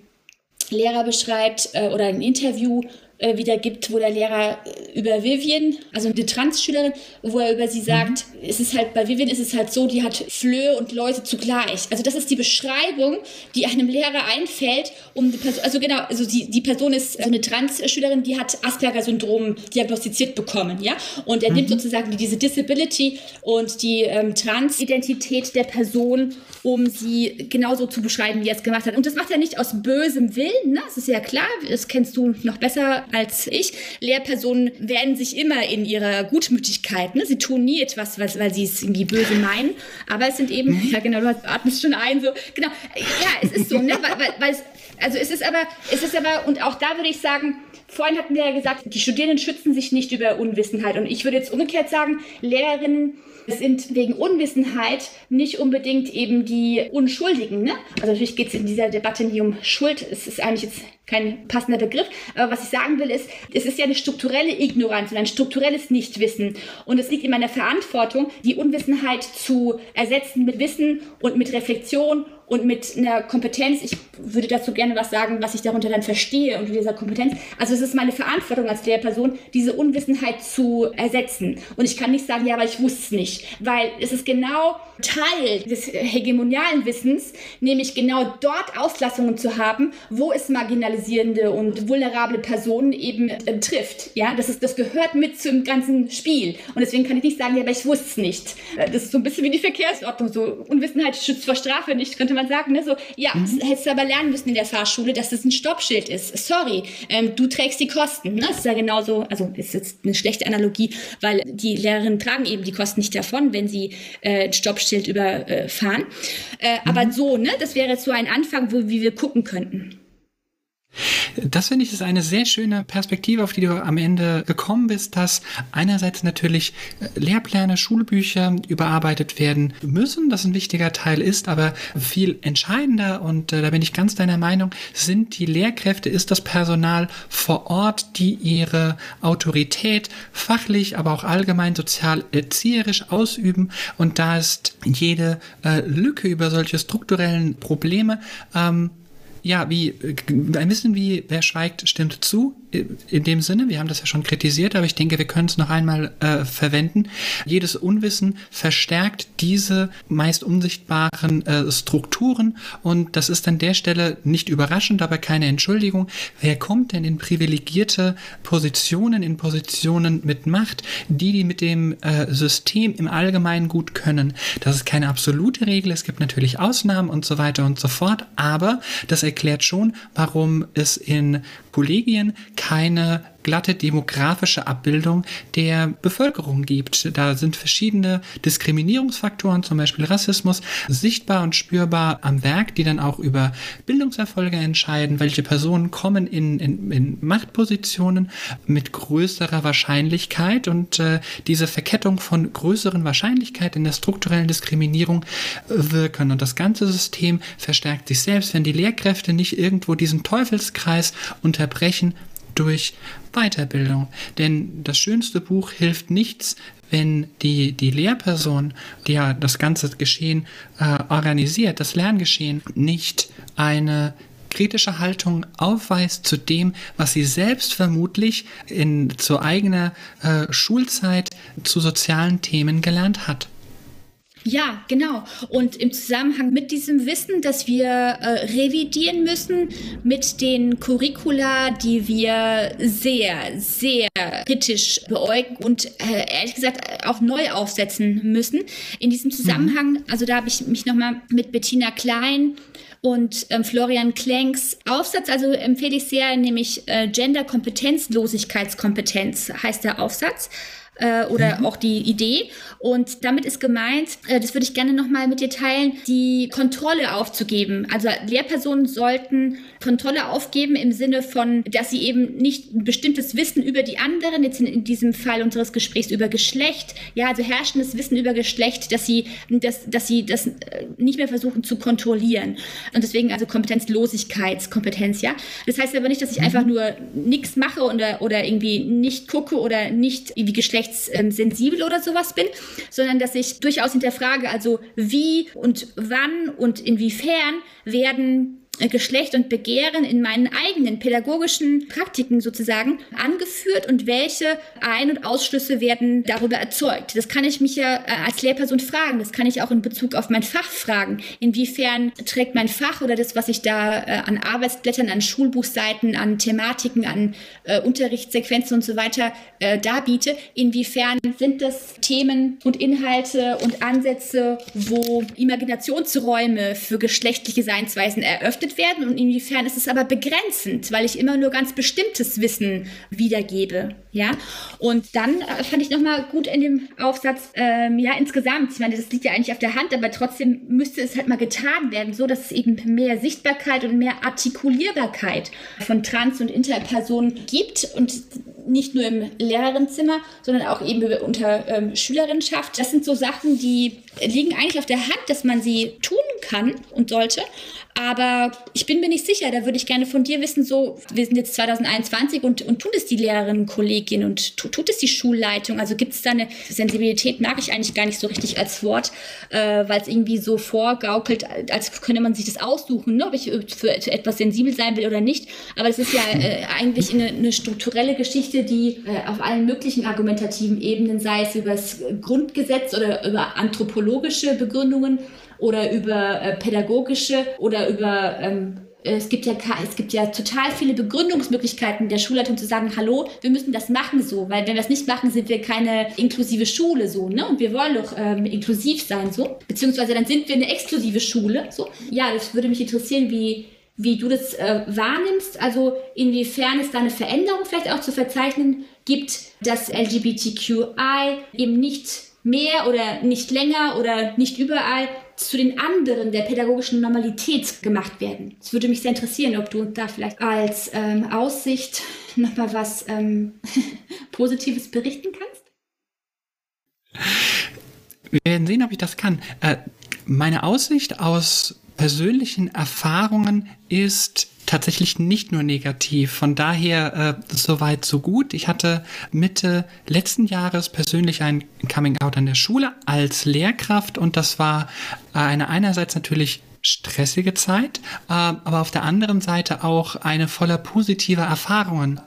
Lehrer beschreibt äh, oder ein Interview äh, wiedergibt, wo der Lehrer äh, über Vivian, also eine Transschülerin, wo er über sie sagt, mhm. es ist halt, bei Vivian ist es halt so, die hat Flöhe und Läuse zugleich. Also das ist die Beschreibung, die einem Lehrer einfällt, um die Person, also genau, also die, die Person ist so eine Transschülerin, die hat Asperger-Syndrom diagnostiziert bekommen, ja, und er mhm. nimmt sozusagen diese Disability und die ähm, Transidentität der Person, um sie genauso zu beschreiben, wie er es gemacht hat. Und das macht er nicht aus bösem Willen, ne? das ist ja klar, das kennst du noch besser als ich. Lehrpersonen werden sich immer in ihrer Gutmütigkeit, ne? sie tun nie etwas, was, weil sie es irgendwie böse meinen, aber es sind eben, mhm. ja genau, du atmest schon ein, so, genau, ja, es ist so, ne? weil, weil, weil es, also es ist aber, es ist aber, und auch da würde ich sagen, Vorhin hatten wir ja gesagt, die Studierenden schützen sich nicht über Unwissenheit. Und ich würde jetzt umgekehrt sagen, Lehrerinnen sind wegen Unwissenheit nicht unbedingt eben die Unschuldigen. Ne? Also natürlich geht es in dieser Debatte nie um Schuld. Es ist eigentlich jetzt kein passender Begriff. Aber was ich sagen will, ist, es ist ja eine strukturelle Ignoranz und ein strukturelles Nichtwissen. Und es liegt in meiner Verantwortung, die Unwissenheit zu ersetzen mit Wissen und mit Reflexion und mit einer Kompetenz. Ich würde dazu gerne was sagen, was ich darunter dann verstehe unter dieser Kompetenz. Also es ist meine Verantwortung als Lehrperson, diese Unwissenheit zu ersetzen. Und ich kann nicht sagen, ja, aber ich wusste es nicht, weil es ist genau Teil des hegemonialen Wissens, nämlich genau dort Auslassungen zu haben, wo es marginalisierende und vulnerable Personen eben äh, trifft. Ja, das ist, das gehört mit zum ganzen Spiel. Und deswegen kann ich nicht sagen, ja, aber ich wusste es nicht. Äh, das ist so ein bisschen wie die Verkehrsordnung. So Unwissenheit schützt vor Strafe nicht, könnte man sagt, ne, so, ja, mhm. hättest du aber lernen müssen in der Fahrschule, dass das ein Stoppschild ist. Sorry, ähm, du trägst die Kosten. Ne? Das ist ja genauso, also ist jetzt eine schlechte Analogie, weil die Lehrerinnen tragen eben die Kosten nicht davon, wenn sie äh, ein Stoppschild überfahren. Äh, mhm. Aber so, ne, das wäre jetzt so ein Anfang, wo wie wir gucken könnten. Das finde ich ist eine sehr schöne Perspektive, auf die du am Ende gekommen bist, dass einerseits natürlich äh, Lehrpläne, Schulbücher überarbeitet werden müssen, das ein wichtiger Teil ist, aber viel entscheidender und äh, da bin ich ganz deiner Meinung, sind die Lehrkräfte, ist das Personal vor Ort, die ihre Autorität fachlich, aber auch allgemein sozial erzieherisch ausüben. Und da ist jede äh, Lücke über solche strukturellen Probleme ähm, ja, wie, äh, ein bisschen wie Wer schweigt, stimmt zu in dem Sinne, wir haben das ja schon kritisiert, aber ich denke, wir können es noch einmal äh, verwenden. Jedes Unwissen verstärkt diese meist unsichtbaren äh, Strukturen und das ist an der Stelle nicht überraschend, aber keine Entschuldigung. Wer kommt denn in privilegierte Positionen, in Positionen mit Macht, die die mit dem äh, System im Allgemeinen gut können? Das ist keine absolute Regel, es gibt natürlich Ausnahmen und so weiter und so fort, aber das erklärt schon, warum es in Kollegien keine glatte demografische Abbildung der Bevölkerung gibt. Da sind verschiedene Diskriminierungsfaktoren, zum Beispiel Rassismus, sichtbar und spürbar am Werk, die dann auch über Bildungserfolge entscheiden, welche Personen kommen in, in, in Machtpositionen mit größerer Wahrscheinlichkeit und äh, diese Verkettung von größeren Wahrscheinlichkeit in der strukturellen Diskriminierung wirken. Und das ganze System verstärkt sich selbst, wenn die Lehrkräfte nicht irgendwo diesen Teufelskreis unterbrechen, durch Weiterbildung. Denn das schönste Buch hilft nichts, wenn die, die Lehrperson, die ja das ganze Geschehen äh, organisiert, das Lerngeschehen, nicht eine kritische Haltung aufweist zu dem, was sie selbst vermutlich in zu eigener äh, Schulzeit zu sozialen Themen gelernt hat. Ja, genau. Und im Zusammenhang mit diesem Wissen, dass wir äh, revidieren müssen, mit den Curricula, die wir sehr, sehr kritisch beäugen und äh, ehrlich gesagt auch neu aufsetzen müssen. In diesem mhm. Zusammenhang, mhm. also da habe ich mich nochmal mit Bettina Klein und ähm, Florian Klenks Aufsatz, also empfehle ich sehr, nämlich äh, Gender-Kompetenzlosigkeitskompetenz heißt der Aufsatz äh, oder mhm. auch die Idee. Und damit ist gemeint, äh, das würde ich gerne nochmal mit dir teilen, die Kontrolle aufzugeben. Also Lehrpersonen sollten Kontrolle aufgeben im Sinne von, dass sie eben nicht ein bestimmtes Wissen über die anderen, jetzt in, in diesem Fall unseres Gesprächs über Geschlecht, ja, also herrschendes Wissen über Geschlecht, dass sie, dass, dass sie das äh, nicht mehr versuchen zu kontrollieren. Und deswegen also Kompetenzlosigkeitskompetenz, ja. Das heißt aber nicht, dass ich mhm. einfach nur nichts mache oder, oder irgendwie nicht gucke oder nicht irgendwie geschlechtssensibel oder sowas bin, sondern dass ich durchaus hinterfrage, also wie und wann und inwiefern werden Geschlecht und Begehren in meinen eigenen pädagogischen Praktiken sozusagen angeführt und welche Ein- und Ausschlüsse werden darüber erzeugt. Das kann ich mich ja äh, als Lehrperson fragen. Das kann ich auch in Bezug auf mein Fach fragen. Inwiefern trägt mein Fach oder das, was ich da äh, an Arbeitsblättern, an Schulbuchseiten, an Thematiken, an äh, Unterrichtssequenzen und so weiter äh, darbiete, inwiefern sind das Themen und Inhalte und Ansätze, wo Imaginationsräume für geschlechtliche Seinsweisen eröffnet vermittelt werden und inwiefern ist es aber begrenzend, weil ich immer nur ganz bestimmtes Wissen wiedergebe. Ja, und dann äh, fand ich nochmal gut in dem Aufsatz, ähm, ja, insgesamt, ich meine, das liegt ja eigentlich auf der Hand, aber trotzdem müsste es halt mal getan werden, so dass es eben mehr Sichtbarkeit und mehr Artikulierbarkeit von Trans- und Interpersonen gibt und nicht nur im Lehrerinnenzimmer, sondern auch eben unter ähm, Schülerinnenschaft. Das sind so Sachen, die liegen eigentlich auf der Hand, dass man sie tun kann und sollte. Aber ich bin mir nicht sicher, da würde ich gerne von dir wissen, so, wir sind jetzt 2021 und, und tun es die Lehrerinnen, Kolleginnen und tut, tut es die Schulleitung? Also gibt es da eine Sensibilität, mag ich eigentlich gar nicht so richtig als Wort, äh, weil es irgendwie so vorgaukelt, als könne man sich das aussuchen, ne, ob ich für, für etwas sensibel sein will oder nicht. Aber es ist ja äh, eigentlich eine, eine, strukturelle Geschichte, die äh, auf allen möglichen argumentativen Ebenen, sei es über das Grundgesetz oder über anthropologische Begründungen, oder über äh, pädagogische oder über ähm, es gibt ja es gibt ja total viele Begründungsmöglichkeiten der Schulleitung zu sagen, hallo, wir müssen das machen so, weil wenn wir das nicht machen, sind wir keine inklusive Schule so, ne? Und wir wollen doch ähm, inklusiv sein so, beziehungsweise dann sind wir eine exklusive Schule so. Ja, das würde mich interessieren, wie wie du das äh, wahrnimmst, also inwiefern es da eine Veränderung vielleicht auch zu verzeichnen gibt, dass LGBTQI eben nicht mehr oder nicht länger oder nicht überall zu den anderen der pädagogischen Normalität gemacht werden. Es würde mich sehr interessieren, ob du da vielleicht als ähm, Aussicht [laughs] nochmal was ähm, [laughs] Positives berichten kannst. Wir werden sehen, ob ich das kann. Äh, meine Aussicht aus persönlichen Erfahrungen ist tatsächlich nicht nur negativ. Von daher äh, soweit so gut. Ich hatte Mitte letzten Jahres persönlich ein Coming Out an der Schule als Lehrkraft und das war eine einerseits natürlich stressige Zeit, äh, aber auf der anderen Seite auch eine voller positiver Erfahrungen.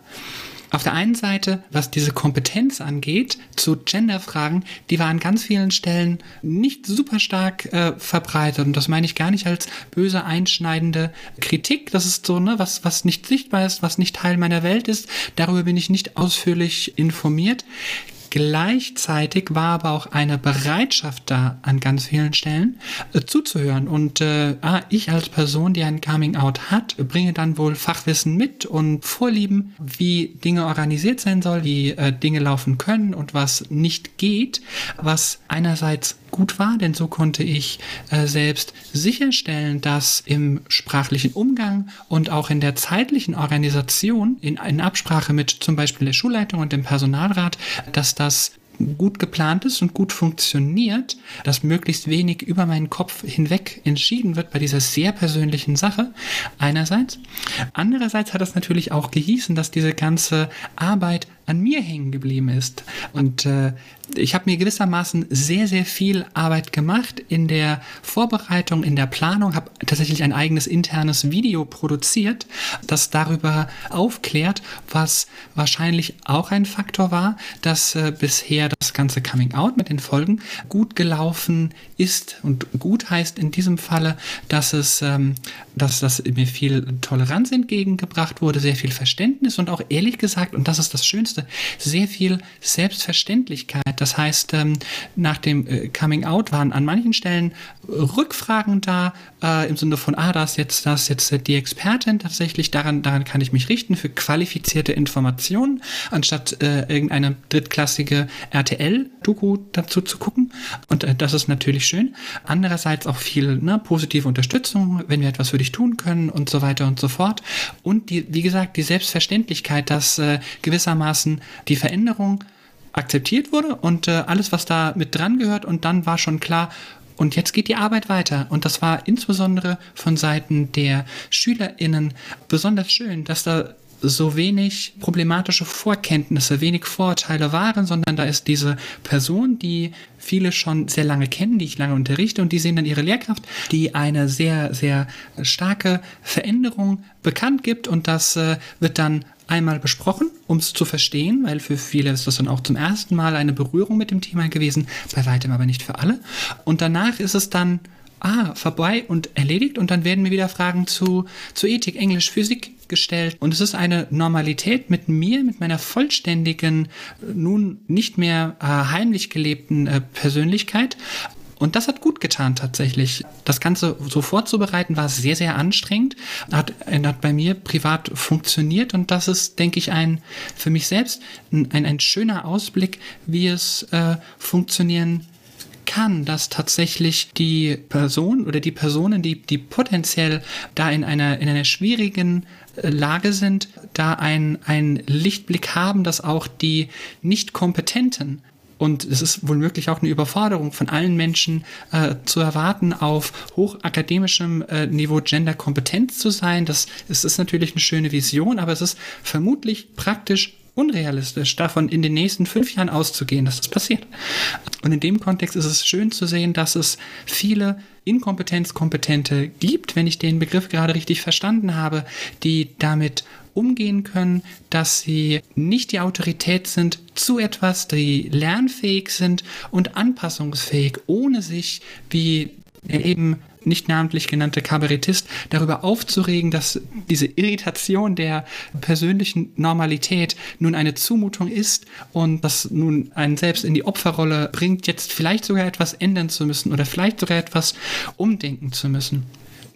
Auf der einen Seite, was diese Kompetenz angeht, zu Genderfragen, die war an ganz vielen Stellen nicht super stark äh, verbreitet. Und das meine ich gar nicht als böse, einschneidende Kritik. Das ist so, ne, was, was nicht sichtbar ist, was nicht Teil meiner Welt ist. Darüber bin ich nicht ausführlich informiert. Gleichzeitig war aber auch eine Bereitschaft da, an ganz vielen Stellen äh, zuzuhören. Und äh, ah, ich als Person, die ein Coming Out hat, bringe dann wohl Fachwissen mit und Vorlieben, wie Dinge organisiert sein soll, wie äh, Dinge laufen können und was nicht geht, was einerseits gut war, denn so konnte ich äh, selbst sicherstellen, dass im sprachlichen Umgang und auch in der zeitlichen Organisation in, in Absprache mit zum Beispiel der Schulleitung und dem Personalrat, dass das gut geplant ist und gut funktioniert, dass möglichst wenig über meinen Kopf hinweg entschieden wird bei dieser sehr persönlichen Sache. Einerseits. Andererseits hat das natürlich auch gehießen, dass diese ganze Arbeit an mir hängen geblieben ist. Und äh, ich habe mir gewissermaßen sehr, sehr viel Arbeit gemacht in der Vorbereitung, in der Planung, habe tatsächlich ein eigenes internes Video produziert, das darüber aufklärt, was wahrscheinlich auch ein Faktor war, dass äh, bisher das ganze Coming Out mit den Folgen gut gelaufen ist. Und gut heißt in diesem Falle, dass es, ähm, dass, dass mir viel Toleranz entgegengebracht wurde, sehr viel Verständnis und auch ehrlich gesagt, und das ist das Schönste, Ängste, sehr viel Selbstverständlichkeit. Das heißt, ähm, nach dem äh, Coming Out waren an manchen Stellen Rückfragen da, äh, im Sinne von, ah, da ist jetzt, das jetzt die Expertin tatsächlich, daran, daran kann ich mich richten für qualifizierte Informationen, anstatt äh, irgendeine drittklassige RTL-Doku dazu zu gucken. Und äh, das ist natürlich schön. Andererseits auch viel ne, positive Unterstützung, wenn wir etwas für dich tun können und so weiter und so fort. Und die, wie gesagt, die Selbstverständlichkeit, dass äh, gewissermaßen die Veränderung akzeptiert wurde und äh, alles, was da mit dran gehört. Und dann war schon klar, und jetzt geht die Arbeit weiter. Und das war insbesondere von Seiten der SchülerInnen besonders schön, dass da so wenig problematische Vorkenntnisse, wenig Vorurteile waren, sondern da ist diese Person, die viele schon sehr lange kennen, die ich lange unterrichte und die sehen dann ihre Lehrkraft, die eine sehr, sehr starke Veränderung bekannt gibt und das äh, wird dann einmal besprochen, um es zu verstehen, weil für viele ist das dann auch zum ersten Mal eine Berührung mit dem Thema gewesen, bei weitem aber nicht für alle. Und danach ist es dann, ah, vorbei und erledigt und dann werden mir wieder Fragen zu, zu Ethik, Englisch, Physik gestellt. Und es ist eine Normalität mit mir, mit meiner vollständigen, nun nicht mehr äh, heimlich gelebten äh, Persönlichkeit, und das hat gut getan tatsächlich. Das Ganze so vorzubereiten war sehr, sehr anstrengend. Hat, hat bei mir privat funktioniert und das ist, denke ich, ein für mich selbst ein, ein schöner Ausblick, wie es äh, funktionieren kann, dass tatsächlich die Person oder die Personen, die, die potenziell da in einer, in einer schwierigen äh, Lage sind, da ein, ein Lichtblick haben, dass auch die nicht kompetenten und es ist wohl möglich auch eine Überforderung von allen Menschen äh, zu erwarten, auf hochakademischem äh, Niveau genderkompetent zu sein. Das, das ist natürlich eine schöne Vision, aber es ist vermutlich praktisch unrealistisch, davon in den nächsten fünf Jahren auszugehen, dass das passiert. Und in dem Kontext ist es schön zu sehen, dass es viele Inkompetenzkompetente gibt, wenn ich den Begriff gerade richtig verstanden habe, die damit umgehen können, dass sie nicht die Autorität sind zu etwas, die lernfähig sind und anpassungsfähig, ohne sich wie der eben nicht namentlich genannte Kabarettist, darüber aufzuregen, dass diese Irritation der persönlichen Normalität nun eine Zumutung ist und das nun einen selbst in die Opferrolle bringt, jetzt vielleicht sogar etwas ändern zu müssen oder vielleicht sogar etwas umdenken zu müssen.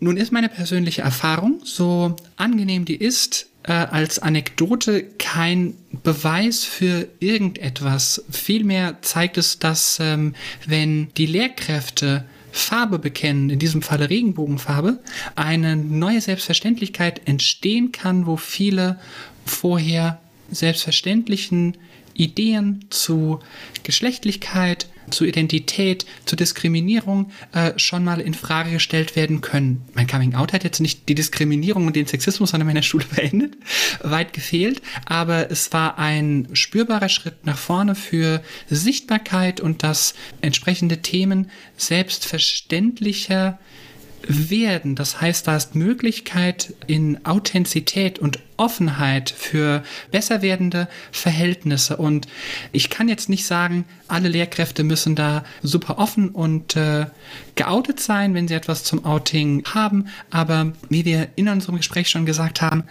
Nun ist meine persönliche Erfahrung, so angenehm die ist, äh, als Anekdote kein Beweis für irgendetwas. Vielmehr zeigt es, dass ähm, wenn die Lehrkräfte Farbe bekennen, in diesem Falle Regenbogenfarbe, eine neue Selbstverständlichkeit entstehen kann, wo viele vorher selbstverständlichen Ideen zu Geschlechtlichkeit, zu Identität, zu Diskriminierung äh, schon mal in Frage gestellt werden können. Mein Coming Out hat jetzt nicht die Diskriminierung und den Sexismus an meiner Schule [laughs] beendet, weit gefehlt, aber es war ein spürbarer Schritt nach vorne für Sichtbarkeit und dass entsprechende Themen selbstverständlicher werden. Das heißt, da ist Möglichkeit in Authentizität und Offenheit für besser werdende Verhältnisse. Und ich kann jetzt nicht sagen, alle Lehrkräfte müssen da super offen und äh, geoutet sein, wenn sie etwas zum Outing haben. Aber wie wir in unserem Gespräch schon gesagt haben,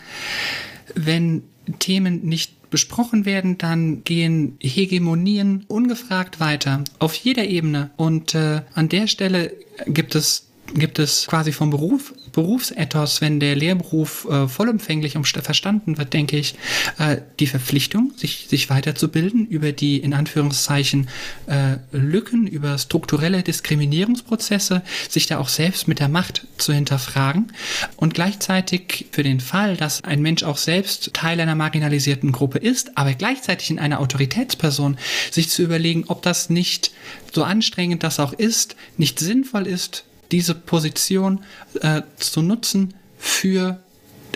wenn Themen nicht besprochen werden, dann gehen Hegemonien ungefragt weiter auf jeder Ebene. Und äh, an der Stelle gibt es gibt es quasi vom Beruf, Berufsethos, wenn der Lehrberuf äh, vollumfänglich verstanden wird, denke ich, äh, die Verpflichtung, sich, sich weiterzubilden über die in Anführungszeichen äh, Lücken, über strukturelle Diskriminierungsprozesse, sich da auch selbst mit der Macht zu hinterfragen und gleichzeitig für den Fall, dass ein Mensch auch selbst Teil einer marginalisierten Gruppe ist, aber gleichzeitig in einer Autoritätsperson, sich zu überlegen, ob das nicht so anstrengend das auch ist, nicht sinnvoll ist, diese Position äh, zu nutzen für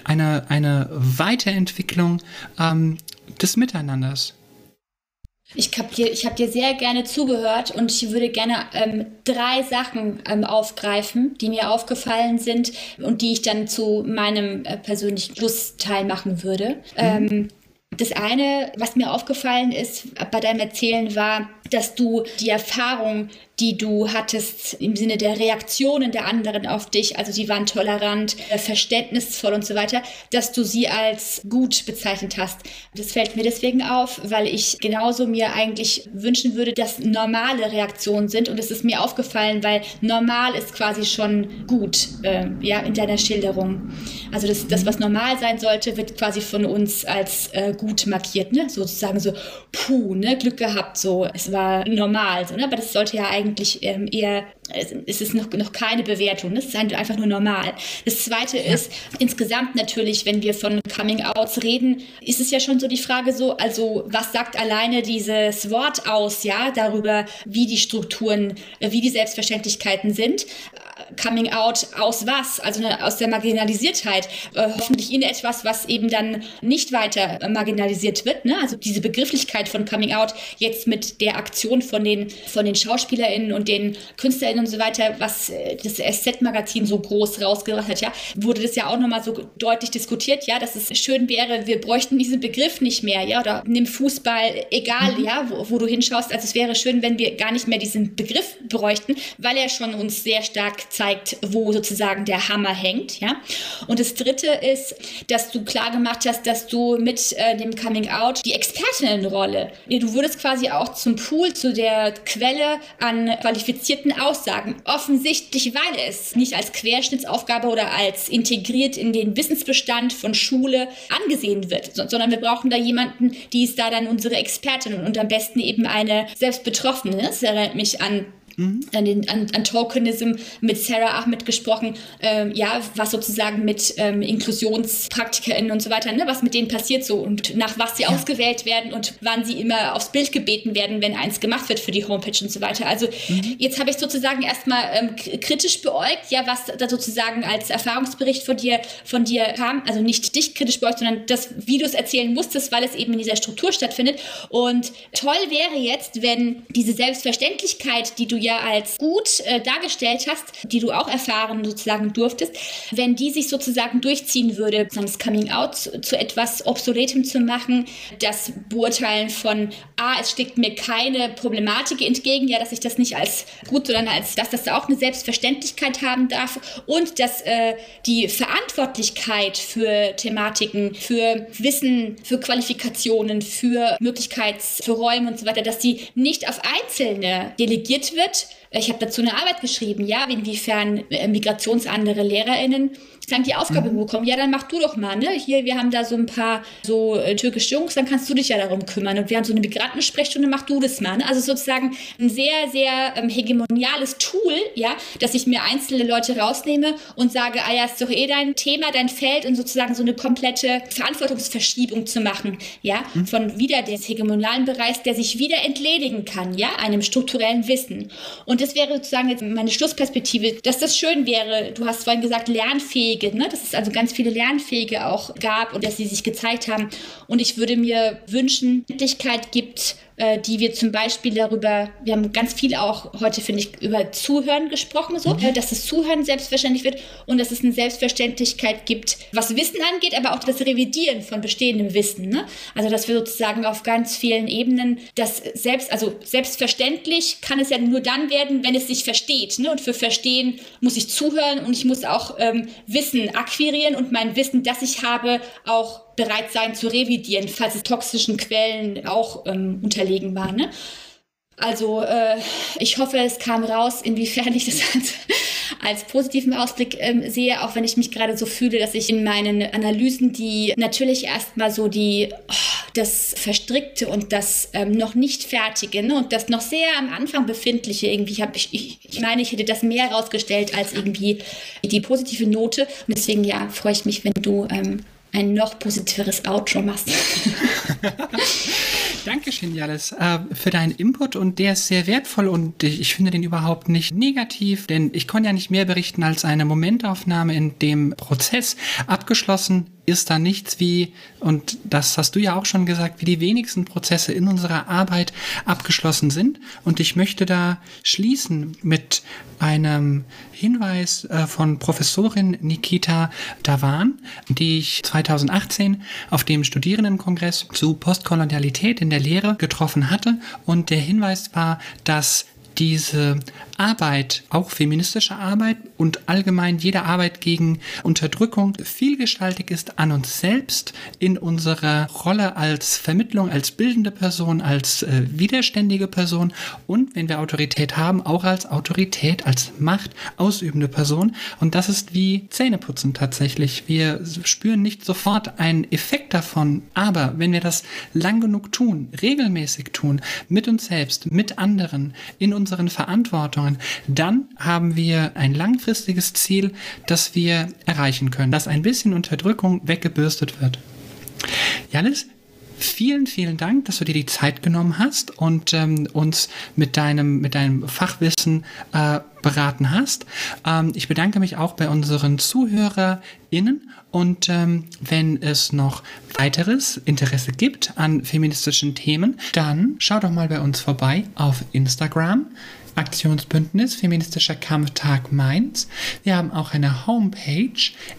eine, eine Weiterentwicklung ähm, des Miteinanders. Ich habe dir, hab dir sehr gerne zugehört und ich würde gerne ähm, drei Sachen ähm, aufgreifen, die mir aufgefallen sind und die ich dann zu meinem äh, persönlichen Schlussteil machen würde. Mhm. Ähm, das eine, was mir aufgefallen ist bei deinem Erzählen, war, dass du die Erfahrung, die du hattest im Sinne der Reaktionen der anderen auf dich, also die waren tolerant, äh, verständnisvoll und so weiter, dass du sie als gut bezeichnet hast. Das fällt mir deswegen auf, weil ich genauso mir eigentlich wünschen würde, dass normale Reaktionen sind und es ist mir aufgefallen, weil normal ist quasi schon gut, äh, ja, in deiner Schilderung. Also das, das, was normal sein sollte, wird quasi von uns als äh, gut markiert, ne? Sozusagen so, puh, ne, Glück gehabt, so, es war normal, so, ne? Aber das sollte ja eigentlich ähm, eher es ist noch, noch keine Bewertung, es ist einfach nur normal. Das Zweite ja. ist, insgesamt natürlich, wenn wir von Coming-Outs reden, ist es ja schon so die Frage so, also was sagt alleine dieses Wort aus, ja, darüber, wie die Strukturen, wie die Selbstverständlichkeiten sind. Coming out aus was? Also eine, aus der Marginalisiertheit. Äh, hoffentlich in etwas, was eben dann nicht weiter marginalisiert wird. Ne? Also diese Begrifflichkeit von Coming out jetzt mit der Aktion von den, von den SchauspielerInnen und den KünstlerInnen und so weiter, was äh, das SZ-Magazin so groß rausgebracht hat, ja, wurde das ja auch nochmal so deutlich diskutiert, ja, dass es schön wäre, wir bräuchten diesen Begriff nicht mehr, ja, oder nimm Fußball, egal, mhm. ja, wo, wo du hinschaust. Also es wäre schön, wenn wir gar nicht mehr diesen Begriff bräuchten, weil er schon uns sehr stark zeigt, wo sozusagen der Hammer hängt. Ja? Und das Dritte ist, dass du klar gemacht hast, dass du mit äh, dem Coming Out die Expertinnenrolle, du wurdest quasi auch zum Pool, zu der Quelle an qualifizierten Aussagen. Offensichtlich, weil es nicht als Querschnittsaufgabe oder als integriert in den Wissensbestand von Schule angesehen wird, sondern wir brauchen da jemanden, die ist da dann unsere Expertin und am besten eben eine Selbstbetroffene. Das erinnert mich an Mhm. An, den, an, an, Tokenism mit Sarah Ahmed gesprochen, ähm, ja, was sozusagen mit ähm, InklusionspraktikerInnen und so weiter, ne, was mit denen passiert so und nach was sie ja. ausgewählt werden und wann sie immer aufs Bild gebeten werden, wenn eins gemacht wird für die Homepage und so weiter. Also mhm. jetzt habe ich sozusagen erstmal ähm, kritisch beäugt, ja, was da sozusagen als Erfahrungsbericht von dir, von dir kam, also nicht dich kritisch beäugt, sondern das, wie du es erzählen musstest, weil es eben in dieser Struktur stattfindet. Und toll wäre jetzt, wenn diese Selbstverständlichkeit, die du ja ja als gut äh, dargestellt hast, die du auch erfahren sozusagen durftest, wenn die sich sozusagen durchziehen würde, das Coming Out zu, zu etwas Obsoletem zu machen, das Beurteilen von, ah, es steckt mir keine Problematik entgegen, ja, dass ich das nicht als gut, sondern als, dass das auch eine Selbstverständlichkeit haben darf und dass äh, die Verantwortlichkeit für Thematiken, für Wissen, für Qualifikationen, für Möglichkeits, für Räume und so weiter, dass die nicht auf Einzelne delegiert wird. Ich habe dazu eine Arbeit geschrieben, ja, inwiefern äh, migrationsandere LehrerInnen dann die Aufgabe mhm. bekommen, ja, dann mach du doch mal, ne? Hier, wir haben da so ein paar so äh, türkische Jungs, dann kannst du dich ja darum kümmern. Und wir haben so eine Migrantensprechstunde, mach du das mal. Ne? Also sozusagen ein sehr, sehr ähm, hegemoniales Tool, ja, dass ich mir einzelne Leute rausnehme und sage, ah ja, ist doch eh dein Thema, dein Feld und sozusagen so eine komplette Verantwortungsverschiebung zu machen, ja, mhm. von wieder des hegemonialen Bereichs, der sich wieder entledigen kann, ja, einem strukturellen Wissen. Und das wäre sozusagen jetzt meine Schlussperspektive, dass das schön wäre, du hast vorhin gesagt, lernfähig Lernfähige, ne? dass es also ganz viele Lernfähige auch gab und dass sie sich gezeigt haben. Und ich würde mir wünschen, Möglichkeit gibt, äh, die wir zum Beispiel darüber, wir haben ganz viel auch heute, finde ich, über Zuhören gesprochen, so, mhm. dass das Zuhören selbstverständlich wird und dass es eine Selbstverständlichkeit gibt, was Wissen angeht, aber auch das Revidieren von bestehendem Wissen. Ne? Also, dass wir sozusagen auf ganz vielen Ebenen das selbst, also selbstverständlich kann es ja nur dann werden, wenn es sich versteht. Ne? Und für Verstehen muss ich zuhören und ich muss auch ähm, Wissen akquirieren und mein Wissen, das ich habe, auch bereit sein zu revidieren, falls es toxischen Quellen auch ähm, unterlegen war. Ne? Also äh, ich hoffe, es kam raus, inwiefern ich das [laughs] als, als positiven Ausblick ähm, sehe, auch wenn ich mich gerade so fühle, dass ich in meinen Analysen, die natürlich erstmal so die oh, das Verstrickte und das ähm, noch nicht Fertige ne, und das noch sehr am Anfang befindliche irgendwie habe ich, ich, ich meine, ich hätte das mehr herausgestellt als irgendwie die positive Note. Und deswegen ja, freue ich mich, wenn du ähm, ein noch positiveres Outro machst. [laughs] Dankeschön, Jalis, äh, für deinen Input und der ist sehr wertvoll und ich finde den überhaupt nicht negativ, denn ich konnte ja nicht mehr berichten als eine Momentaufnahme in dem Prozess abgeschlossen ist da nichts wie, und das hast du ja auch schon gesagt, wie die wenigsten Prozesse in unserer Arbeit abgeschlossen sind. Und ich möchte da schließen mit einem Hinweis äh, von Professorin Nikita Davan, die ich 2018 auf dem Studierendenkongress zu Postkolonialität in der Lehre getroffen hatte. Und der Hinweis war, dass diese Arbeit, auch feministische Arbeit und allgemein jede Arbeit gegen Unterdrückung vielgestaltig ist an uns selbst, in unserer Rolle als Vermittlung, als bildende Person, als äh, widerständige Person und, wenn wir Autorität haben, auch als Autorität, als Macht ausübende Person. Und das ist wie Zähneputzen tatsächlich. Wir spüren nicht sofort einen Effekt davon, aber wenn wir das lang genug tun, regelmäßig tun, mit uns selbst, mit anderen, in unseren Verantwortungen, dann haben wir ein langfristiges Ziel, das wir erreichen können, dass ein bisschen Unterdrückung weggebürstet wird. Janis, vielen, vielen Dank, dass du dir die Zeit genommen hast und ähm, uns mit deinem, mit deinem Fachwissen äh, beraten hast. Ähm, ich bedanke mich auch bei unseren ZuhörerInnen und ähm, wenn es noch weiteres Interesse gibt an feministischen Themen, dann schau doch mal bei uns vorbei auf Instagram. Aktionsbündnis Feministischer Kampftag Mainz. Wir haben auch eine Homepage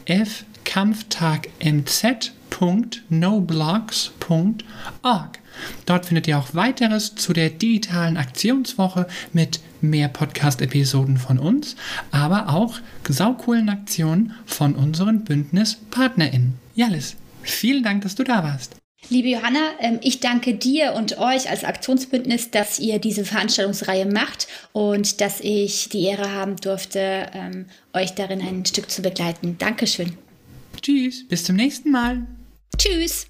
fkampftagmz.noblogs.org. Dort findet ihr auch weiteres zu der digitalen Aktionswoche mit mehr Podcast-Episoden von uns, aber auch saucoolen Aktionen von unseren BündnispartnerInnen. Jalis, vielen Dank, dass du da warst. Liebe Johanna, ähm, ich danke dir und euch als Aktionsbündnis, dass ihr diese Veranstaltungsreihe macht und dass ich die Ehre haben durfte, ähm, euch darin ein Stück zu begleiten. Dankeschön. Tschüss, bis zum nächsten Mal. Tschüss.